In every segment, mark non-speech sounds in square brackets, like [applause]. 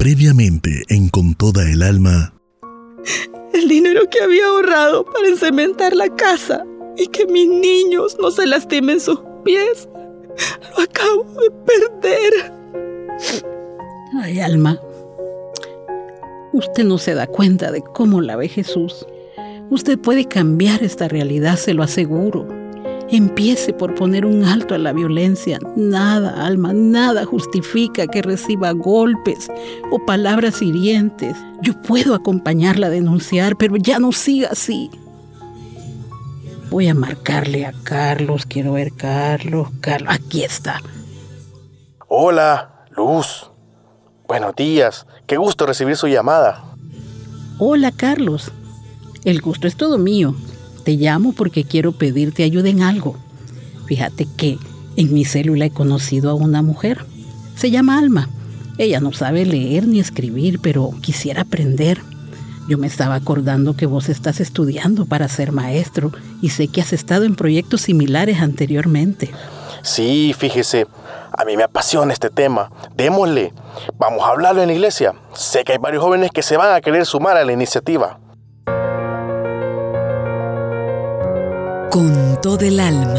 previamente en Con toda el alma. El dinero que había ahorrado para encementar la casa y que mis niños no se lastimen sus pies, lo acabo de perder. Ay, Alma, usted no se da cuenta de cómo la ve Jesús. Usted puede cambiar esta realidad, se lo aseguro. Empiece por poner un alto a la violencia. Nada, Alma, nada justifica que reciba golpes o palabras hirientes. Yo puedo acompañarla a denunciar, pero ya no siga así. Voy a marcarle a Carlos. Quiero ver Carlos. Carlos, aquí está. Hola, Luz. Buenos días. Qué gusto recibir su llamada. Hola, Carlos. El gusto es todo mío. Te llamo porque quiero pedirte ayuda en algo. Fíjate que en mi célula he conocido a una mujer. Se llama Alma. Ella no sabe leer ni escribir, pero quisiera aprender. Yo me estaba acordando que vos estás estudiando para ser maestro y sé que has estado en proyectos similares anteriormente. Sí, fíjese, a mí me apasiona este tema. Démosle. Vamos a hablarlo en la iglesia. Sé que hay varios jóvenes que se van a querer sumar a la iniciativa. Con todo el alma.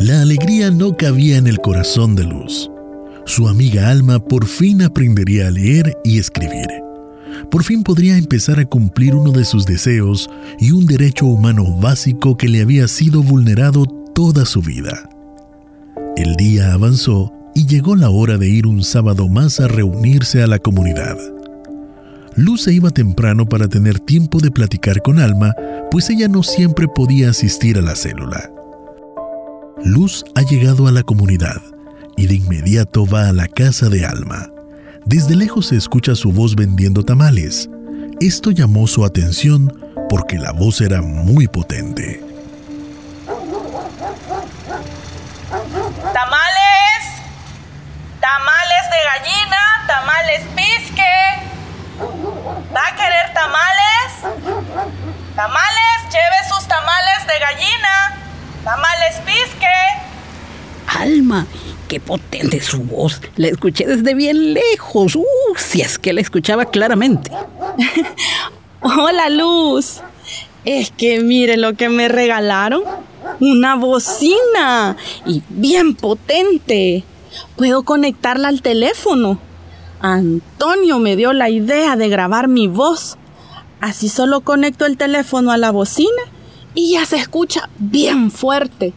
La alegría no cabía en el corazón de Luz. Su amiga Alma por fin aprendería a leer y escribir. Por fin podría empezar a cumplir uno de sus deseos y un derecho humano básico que le había sido vulnerado toda su vida. El día avanzó y llegó la hora de ir un sábado más a reunirse a la comunidad. Luz se iba temprano para tener tiempo de platicar con Alma, pues ella no siempre podía asistir a la célula. Luz ha llegado a la comunidad y de inmediato va a la casa de Alma. Desde lejos se escucha su voz vendiendo tamales. Esto llamó su atención porque la voz era muy potente. ¡Tamales! ¡Tamales de gallina! ¡Tamales pisque! ¿Va a querer tamales? ¡Tamales! ¡Lleve sus tamales de gallina! ¡Tamales pisque! Qué potente su voz. La escuché desde bien lejos. Uh, si es que la escuchaba claramente. [laughs] Hola, Luz. Es que mire lo que me regalaron. Una bocina. Y bien potente. Puedo conectarla al teléfono. Antonio me dio la idea de grabar mi voz. Así solo conecto el teléfono a la bocina y ya se escucha bien fuerte.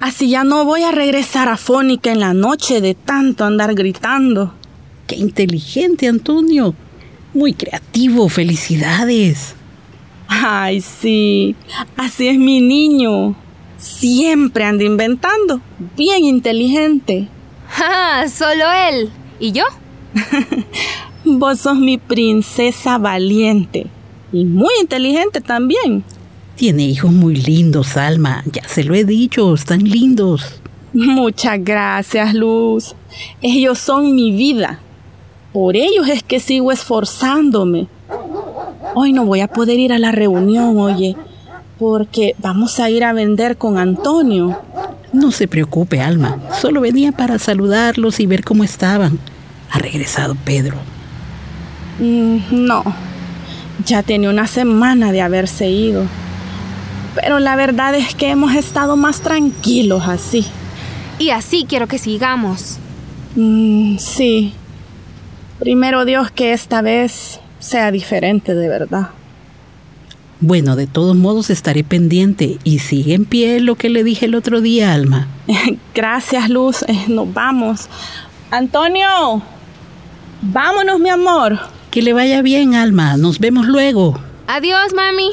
Así ya no voy a regresar a Fónica en la noche de tanto andar gritando. Qué inteligente, Antonio. Muy creativo, felicidades. Ay, sí, así es mi niño. Siempre anda inventando. Bien inteligente. [laughs] ¡Ah! Solo él. ¿Y yo? [laughs] Vos sos mi princesa valiente. Y muy inteligente también. Tiene hijos muy lindos, Alma. Ya se lo he dicho, están lindos. Muchas gracias, Luz. Ellos son mi vida. Por ellos es que sigo esforzándome. Hoy no voy a poder ir a la reunión, oye, porque vamos a ir a vender con Antonio. No se preocupe, Alma. Solo venía para saludarlos y ver cómo estaban. Ha regresado Pedro. Mm, no, ya tiene una semana de haberse ido. Pero la verdad es que hemos estado más tranquilos así. Y así quiero que sigamos. Mm, sí. Primero Dios que esta vez sea diferente de verdad. Bueno, de todos modos estaré pendiente y sigue en pie lo que le dije el otro día, Alma. [laughs] Gracias, Luz. Eh, nos vamos. Antonio, vámonos, mi amor. Que le vaya bien, Alma. Nos vemos luego. Adiós, mami.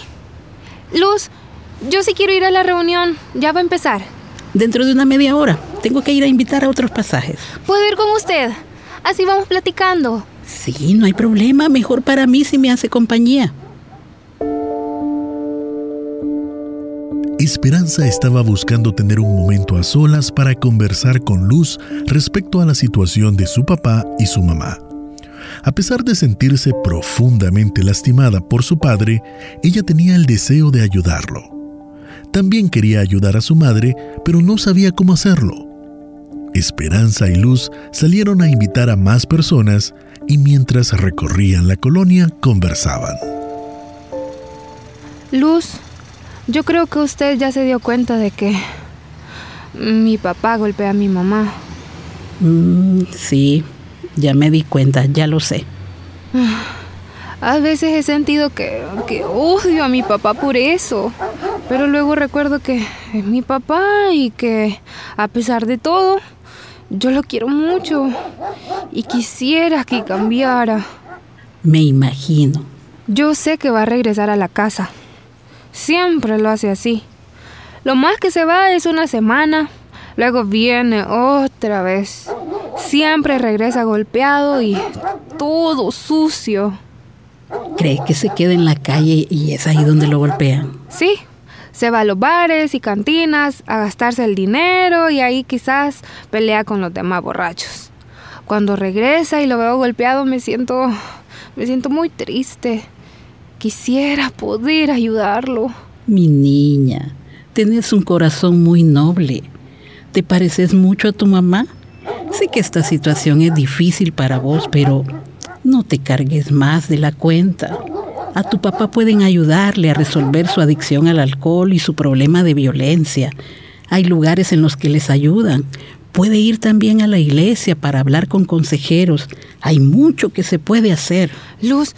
Luz, yo sí quiero ir a la reunión. Ya va a empezar. Dentro de una media hora. Tengo que ir a invitar a otros pasajes. ¿Puedo ir con usted? Así vamos platicando. Sí, no hay problema. Mejor para mí si me hace compañía. Esperanza estaba buscando tener un momento a solas para conversar con Luz respecto a la situación de su papá y su mamá. A pesar de sentirse profundamente lastimada por su padre, ella tenía el deseo de ayudarlo. También quería ayudar a su madre, pero no sabía cómo hacerlo. Esperanza y Luz salieron a invitar a más personas y mientras recorrían la colonia conversaban. Luz, yo creo que usted ya se dio cuenta de que mi papá golpea a mi mamá. Mm, sí, ya me di cuenta, ya lo sé. A veces he sentido que, que odio a mi papá por eso, pero luego recuerdo que es mi papá y que a pesar de todo, yo lo quiero mucho y quisiera que cambiara. Me imagino. Yo sé que va a regresar a la casa. Siempre lo hace así. Lo más que se va es una semana, luego viene otra vez. Siempre regresa golpeado y todo sucio. ¿Cree que se queda en la calle y es ahí donde lo golpean? Sí, se va a los bares y cantinas a gastarse el dinero y ahí quizás pelea con los demás borrachos. Cuando regresa y lo veo golpeado me siento me siento muy triste. Quisiera poder ayudarlo. Mi niña, tienes un corazón muy noble. ¿Te pareces mucho a tu mamá? Sé que esta situación es difícil para vos, pero no te cargues más de la cuenta. A tu papá pueden ayudarle a resolver su adicción al alcohol y su problema de violencia. Hay lugares en los que les ayudan. Puede ir también a la iglesia para hablar con consejeros. Hay mucho que se puede hacer. Luz,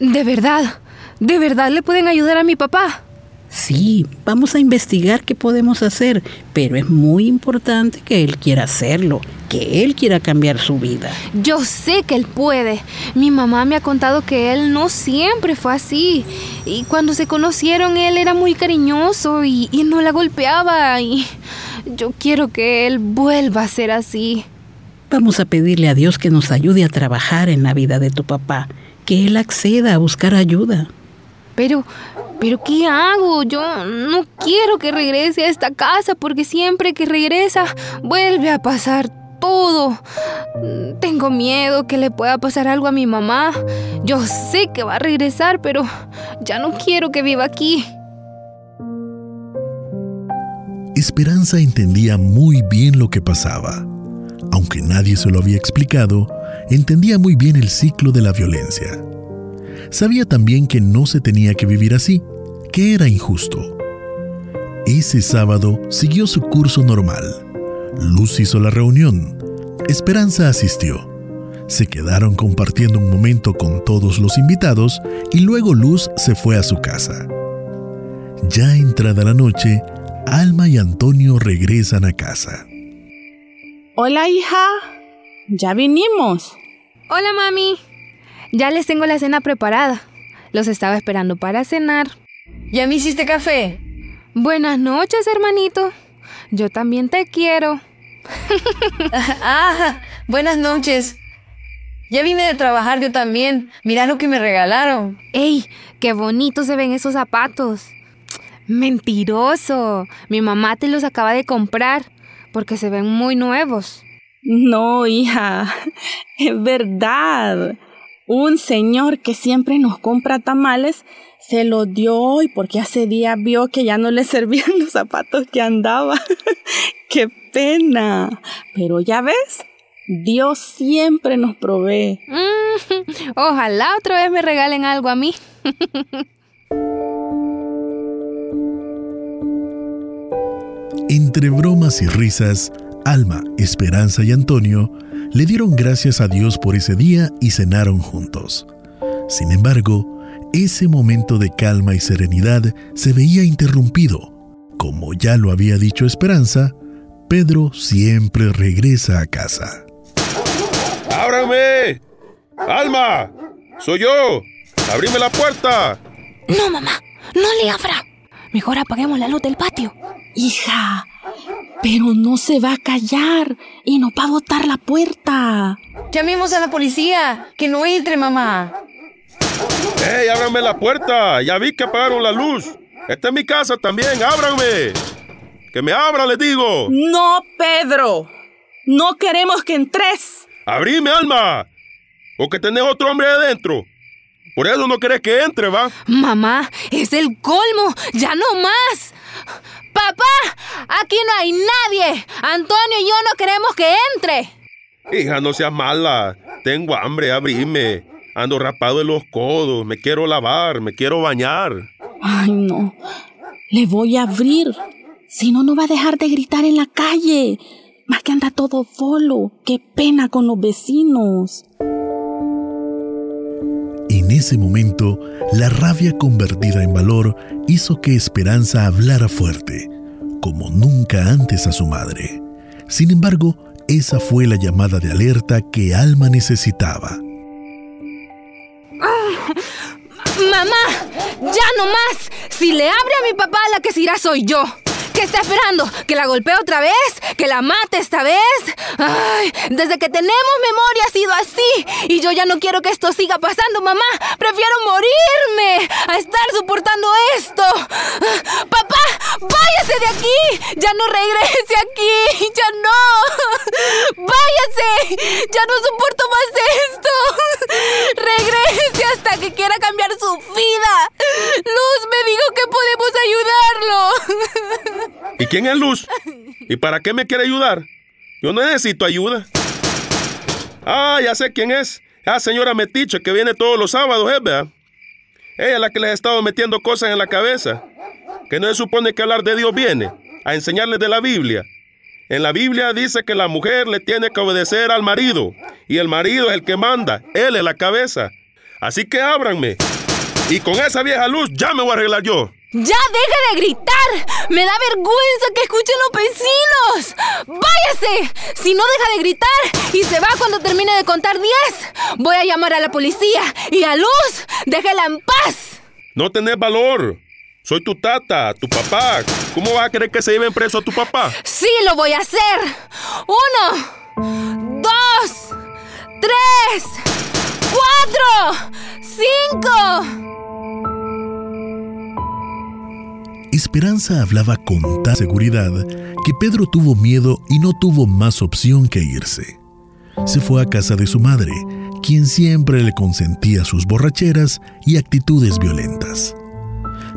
de verdad, de verdad le pueden ayudar a mi papá. Sí, vamos a investigar qué podemos hacer, pero es muy importante que él quiera hacerlo, que él quiera cambiar su vida. Yo sé que él puede. Mi mamá me ha contado que él no siempre fue así. Y cuando se conocieron él era muy cariñoso y, y no la golpeaba. Y yo quiero que él vuelva a ser así. Vamos a pedirle a Dios que nos ayude a trabajar en la vida de tu papá, que él acceda a buscar ayuda. Pero, pero ¿qué hago? Yo no quiero que regrese a esta casa porque siempre que regresa vuelve a pasar todo. Tengo miedo que le pueda pasar algo a mi mamá. Yo sé que va a regresar, pero ya no quiero que viva aquí. Esperanza entendía muy bien lo que pasaba. Aunque nadie se lo había explicado, entendía muy bien el ciclo de la violencia. Sabía también que no se tenía que vivir así, que era injusto. Ese sábado siguió su curso normal. Luz hizo la reunión. Esperanza asistió. Se quedaron compartiendo un momento con todos los invitados y luego Luz se fue a su casa. Ya entrada la noche, Alma y Antonio regresan a casa. Hola, hija. Ya vinimos. Hola, mami. Ya les tengo la cena preparada. Los estaba esperando para cenar. ¿Ya me hiciste café? Buenas noches, hermanito. Yo también te quiero. [laughs] ah, buenas noches. Ya vine de trabajar yo también. Mira lo que me regalaron. ¡Ey! ¡Qué bonitos se ven esos zapatos! Mentiroso. Mi mamá te los acaba de comprar porque se ven muy nuevos. No, hija. [laughs] Es verdad. Un señor que siempre nos compra tamales se los dio hoy porque hace días vio que ya no le servían [laughs] los zapatos que andaba. [laughs] ¡Qué pena! Pero ya ves, Dios siempre nos provee. Mm, [laughs] ojalá otra vez me regalen algo a mí. Entre bromas y risas, Alma, Esperanza y Antonio le dieron gracias a Dios por ese día y cenaron juntos. Sin embargo, ese momento de calma y serenidad se veía interrumpido. Como ya lo había dicho Esperanza, Pedro siempre regresa a casa. ¡Ábrame! ¡Alma! ¡Soy yo! ¡Abrime la puerta! No, mamá, no le abra. Mejor apaguemos la luz del patio. Hija, pero no se va a callar y no va a botar la puerta. Llamemos a la policía. Que no entre, mamá. ¡Ey, ábranme la puerta! Ya vi que apagaron la luz. Esta es mi casa también, ábranme. Que me abra, les digo. No, Pedro. No queremos que entres. ¡Abrime, Alma! ¿O que tenés otro hombre adentro? Por eso no querés que entre, va. Mamá, es el colmo. Ya no más. Papá, aquí no hay nadie. Antonio y yo no queremos que entre. Hija, no seas mala. Tengo hambre, abrime. Ando rapado en los codos. Me quiero lavar, me quiero bañar. Ay, no. Le voy a abrir. Si no, no va a dejar de gritar en la calle. Más que anda todo solo. Qué pena con los vecinos. En ese momento, la rabia convertida en valor hizo que Esperanza hablara fuerte, como nunca antes a su madre. Sin embargo, esa fue la llamada de alerta que Alma necesitaba. [laughs] Mamá, ya no más. Si le abre a mi papá, la que se irá soy yo. ¿Qué está esperando? ¿Que la golpee otra vez? ¿Que la mate esta vez? Ay, desde que tenemos memoria ha sido así. Y yo ya no quiero que esto siga pasando, mamá. Prefiero morirme a estar soportando esto. Papá, váyase de aquí. Ya no regrese aquí. Ya no. Váyase. Ya no soporto más esto. Regrese hasta que quiera cambiar su vida. Luz me dijo que podemos ayudarlo. ¿Y quién es Luz? ¿Y para qué me quiere ayudar? Yo no necesito ayuda. Ah, ya sé quién es. Ah, señora Metiche, que viene todos los sábados, ¿eh, verdad? Ella es la que les ha estado metiendo cosas en la cabeza. Que no se supone que hablar de Dios viene a enseñarles de la Biblia. En la Biblia dice que la mujer le tiene que obedecer al marido. Y el marido es el que manda. Él es la cabeza. Así que ábranme. Y con esa vieja luz ya me voy a arreglar yo. ¡Ya deje de gritar! ¡Me da vergüenza que escuchen los vecinos! ¡Váyase! Si no deja de gritar y se va cuando termine de contar 10, voy a llamar a la policía y a Luz, déjela en paz. No tenés valor. Soy tu tata, tu papá. ¿Cómo vas a querer que se lleven preso a tu papá? Sí, lo voy a hacer. Uno, dos, tres, cuatro, cinco. Esperanza hablaba con tal seguridad que Pedro tuvo miedo y no tuvo más opción que irse. Se fue a casa de su madre, quien siempre le consentía sus borracheras y actitudes violentas.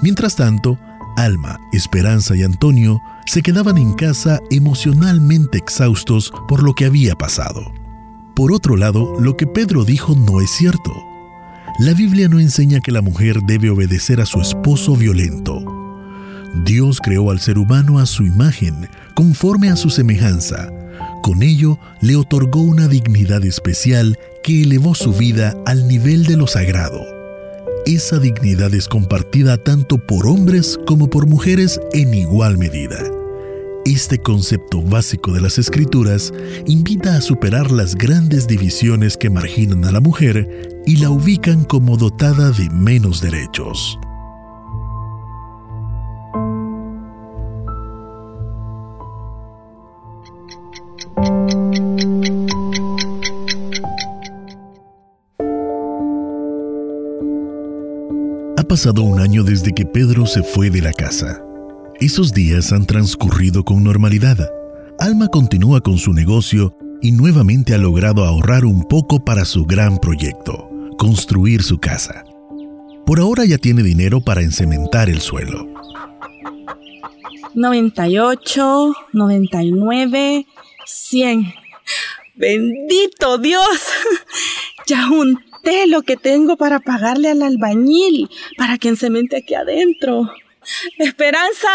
Mientras tanto, Alma, Esperanza y Antonio se quedaban en casa emocionalmente exhaustos por lo que había pasado. Por otro lado, lo que Pedro dijo no es cierto. La Biblia no enseña que la mujer debe obedecer a su esposo violento. Dios creó al ser humano a su imagen, conforme a su semejanza. Con ello le otorgó una dignidad especial que elevó su vida al nivel de lo sagrado. Esa dignidad es compartida tanto por hombres como por mujeres en igual medida. Este concepto básico de las escrituras invita a superar las grandes divisiones que marginan a la mujer y la ubican como dotada de menos derechos. Pasado un año desde que Pedro se fue de la casa. Esos días han transcurrido con normalidad. Alma continúa con su negocio y nuevamente ha logrado ahorrar un poco para su gran proyecto, construir su casa. Por ahora ya tiene dinero para encementar el suelo. 98, 99, 100. Bendito Dios. [laughs] Ya junté lo que tengo para pagarle al albañil para que encemente aquí adentro. Esperanza.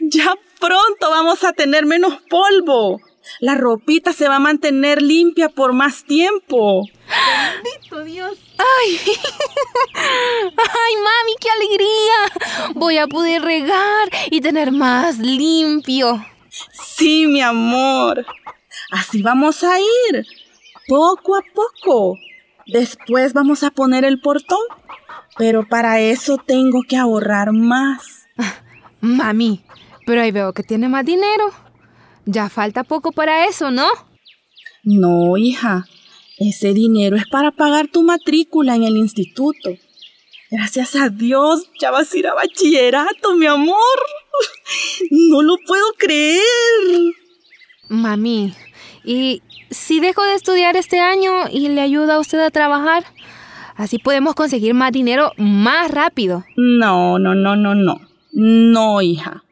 Ya pronto vamos a tener menos polvo. La ropita se va a mantener limpia por más tiempo. Bendito Dios. ¡Ay! [laughs] ¡Ay, mami, qué alegría! Voy a poder regar y tener más limpio. Sí, mi amor. Así vamos a ir. Poco a poco. Después vamos a poner el portón. Pero para eso tengo que ahorrar más. [laughs] Mami, pero ahí veo que tiene más dinero. Ya falta poco para eso, ¿no? No, hija. Ese dinero es para pagar tu matrícula en el instituto. Gracias a Dios, ya vas a ir a bachillerato, mi amor. [laughs] No lo puedo creer. Mami, ¿y si dejo de estudiar este año y le ayuda a usted a trabajar? Así podemos conseguir más dinero más rápido. No, no, no, no, no. No, hija.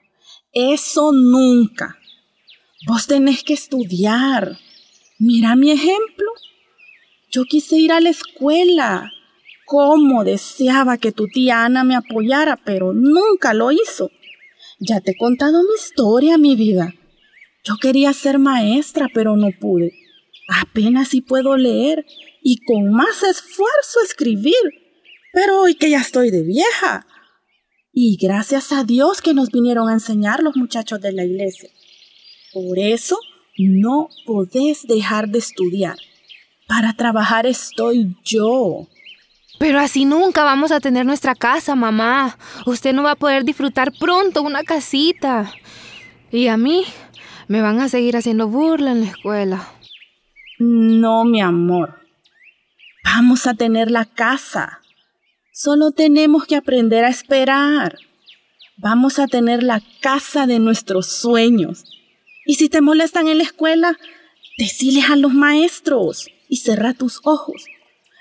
Eso nunca. Vos tenés que estudiar. Mira mi ejemplo. Yo quise ir a la escuela. Cómo deseaba que tu tía Ana me apoyara, pero nunca lo hizo. Ya te he contado mi historia, mi vida. Yo quería ser maestra, pero no pude. Apenas si puedo leer y con más esfuerzo escribir. Pero hoy que ya estoy de vieja. Y gracias a Dios que nos vinieron a enseñar los muchachos de la iglesia. Por eso no podés dejar de estudiar. Para trabajar estoy yo. Pero así nunca vamos a tener nuestra casa, mamá. Usted no va a poder disfrutar pronto una casita. Y a mí me van a seguir haciendo burla en la escuela. No, mi amor. Vamos a tener la casa. Solo tenemos que aprender a esperar. Vamos a tener la casa de nuestros sueños. Y si te molestan en la escuela, deciles a los maestros y cerra tus ojos.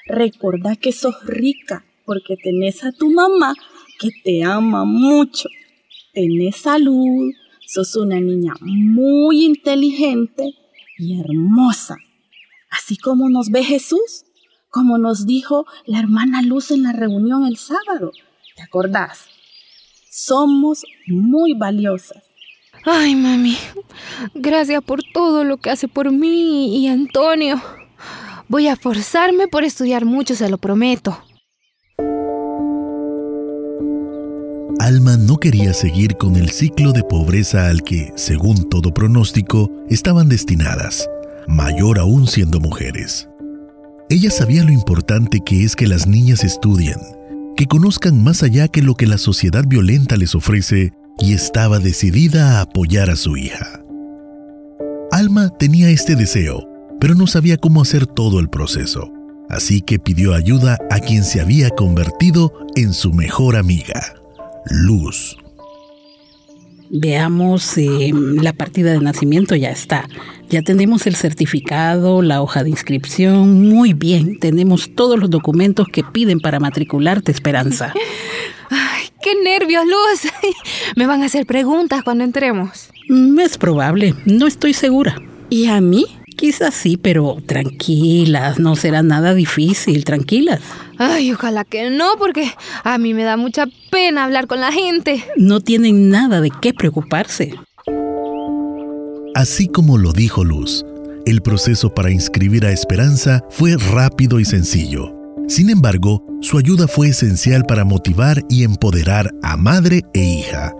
Recordá que sos rica porque tenés a tu mamá que te ama mucho. Tenés salud, sos una niña muy inteligente y hermosa. Así como nos ve Jesús, como nos dijo la hermana Luz en la reunión el sábado. ¿Te acordás? Somos muy valiosas. Ay, mami, gracias por todo lo que hace por mí y Antonio. Voy a forzarme por estudiar mucho, se lo prometo. Alma no quería seguir con el ciclo de pobreza al que, según todo pronóstico, estaban destinadas, mayor aún siendo mujeres. Ella sabía lo importante que es que las niñas estudien, que conozcan más allá que lo que la sociedad violenta les ofrece y estaba decidida a apoyar a su hija. Alma tenía este deseo, pero no sabía cómo hacer todo el proceso, así que pidió ayuda a quien se había convertido en su mejor amiga, Luz. Veamos, eh, la partida de nacimiento ya está. Ya tenemos el certificado, la hoja de inscripción. Muy bien, tenemos todos los documentos que piden para matricularte, Esperanza. [laughs] Ay, qué nervios, Luz. Me van a hacer preguntas cuando entremos. Mm, Es probable, no estoy segura. ¿Y a mí? Quizás sí, pero tranquilas, no será nada difícil, tranquilas. Ay, ojalá que no, porque a mí me da mucha pena hablar con la gente. No tienen nada de qué preocuparse. Así como lo dijo Luz, el proceso para inscribir a Esperanza fue rápido y sencillo. Sin embargo, su ayuda fue esencial para motivar y empoderar a madre e hija.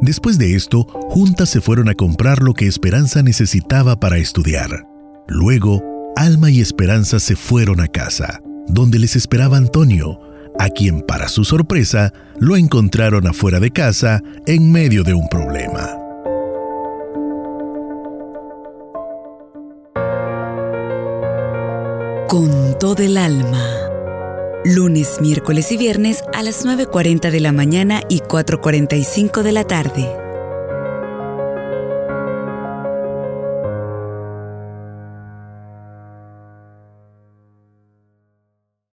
Después de esto, juntas se fueron a comprar lo que Esperanza necesitaba para estudiar. Luego, Alma y Esperanza se fueron a casa, donde les esperaba Antonio, a quien para su sorpresa lo encontraron afuera de casa en medio de un problema. Con todo el alma. Lunes, miércoles y viernes a las 9.40 de la mañana y 4.45 de la tarde.